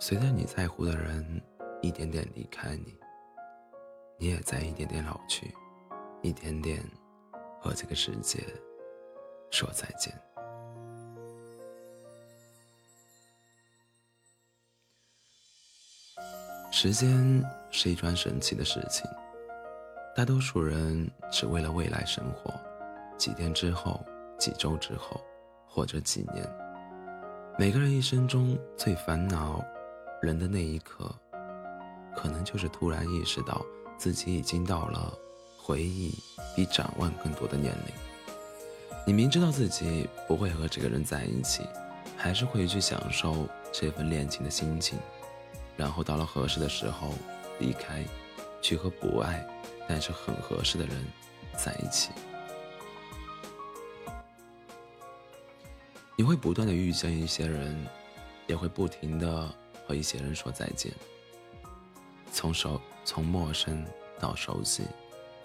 随着你在乎的人一点点离开你，你也在一点点老去，一点点和这个世界说再见。时间是一桩神奇的事情，大多数人只为了未来生活，几天之后、几周之后，或者几年，每个人一生中最烦恼。人的那一刻，可能就是突然意识到自己已经到了回忆比展望更多的年龄。你明知道自己不会和这个人在一起，还是会去享受这份恋情的心情，然后到了合适的时候离开，去和不爱但是很合适的人在一起。你会不断的遇见一些人，也会不停的。和一些人说再见，从熟从陌生到熟悉，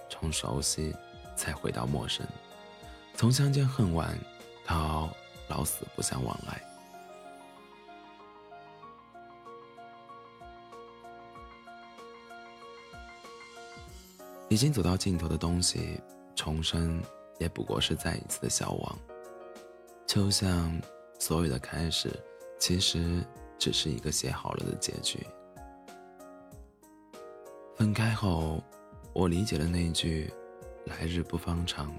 从熟悉再回到陌生，从相见恨晚到老死不相往来。已经走到尽头的东西，重生也不过是再一次的消亡。就像所有的开始，其实。只是一个写好了的结局。分开后，我理解了那句“来日不方长”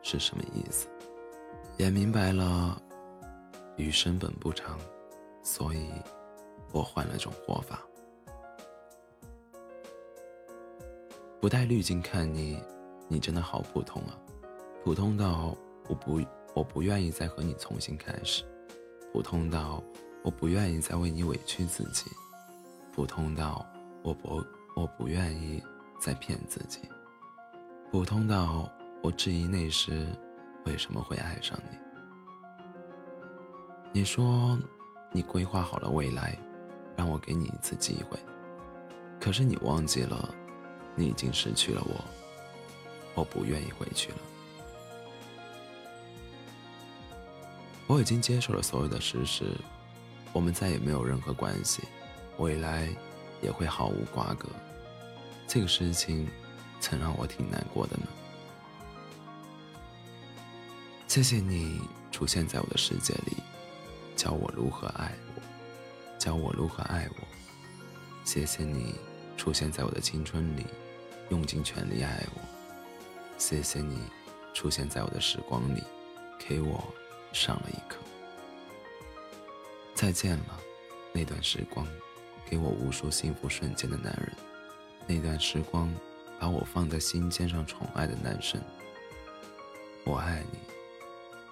是什么意思，也明白了余生本不长，所以我换了种活法。不带滤镜看你，你真的好普通啊，普通到我不我不愿意再和你重新开始，普通到。我不愿意再为你委屈自己，普通到我不我不愿意再骗自己，普通到我质疑那时为什么会爱上你。你说你规划好了未来，让我给你一次机会，可是你忘记了，你已经失去了我，我不愿意回去了。我已经接受了所有的事实。我们再也没有任何关系，未来也会毫无瓜葛。这个事情曾让我挺难过的呢。谢谢你出现在我的世界里，教我如何爱我，教我如何爱我。谢谢你出现在我的青春里，用尽全力爱我。谢谢你出现在我的时光里，给我上了一课。再见了，那段时光，给我无数幸福瞬间的男人。那段时光，把我放在心尖上宠爱的男生。我爱你，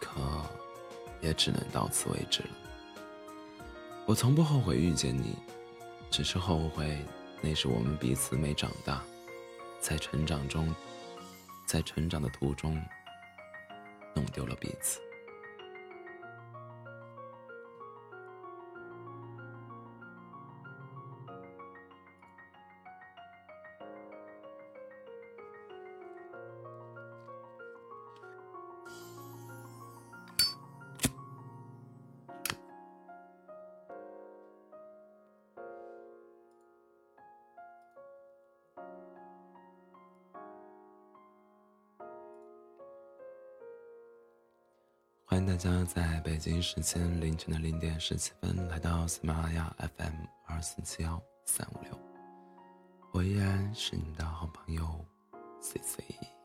可也只能到此为止了。我从不后悔遇见你，只是后悔那时我们彼此没长大，在成长中，在成长的途中，弄丢了彼此。欢迎大家在北京时间凌晨的零点十七分来到喜马拉雅 FM 二四七幺三五六，我依然是你的好朋友 C C。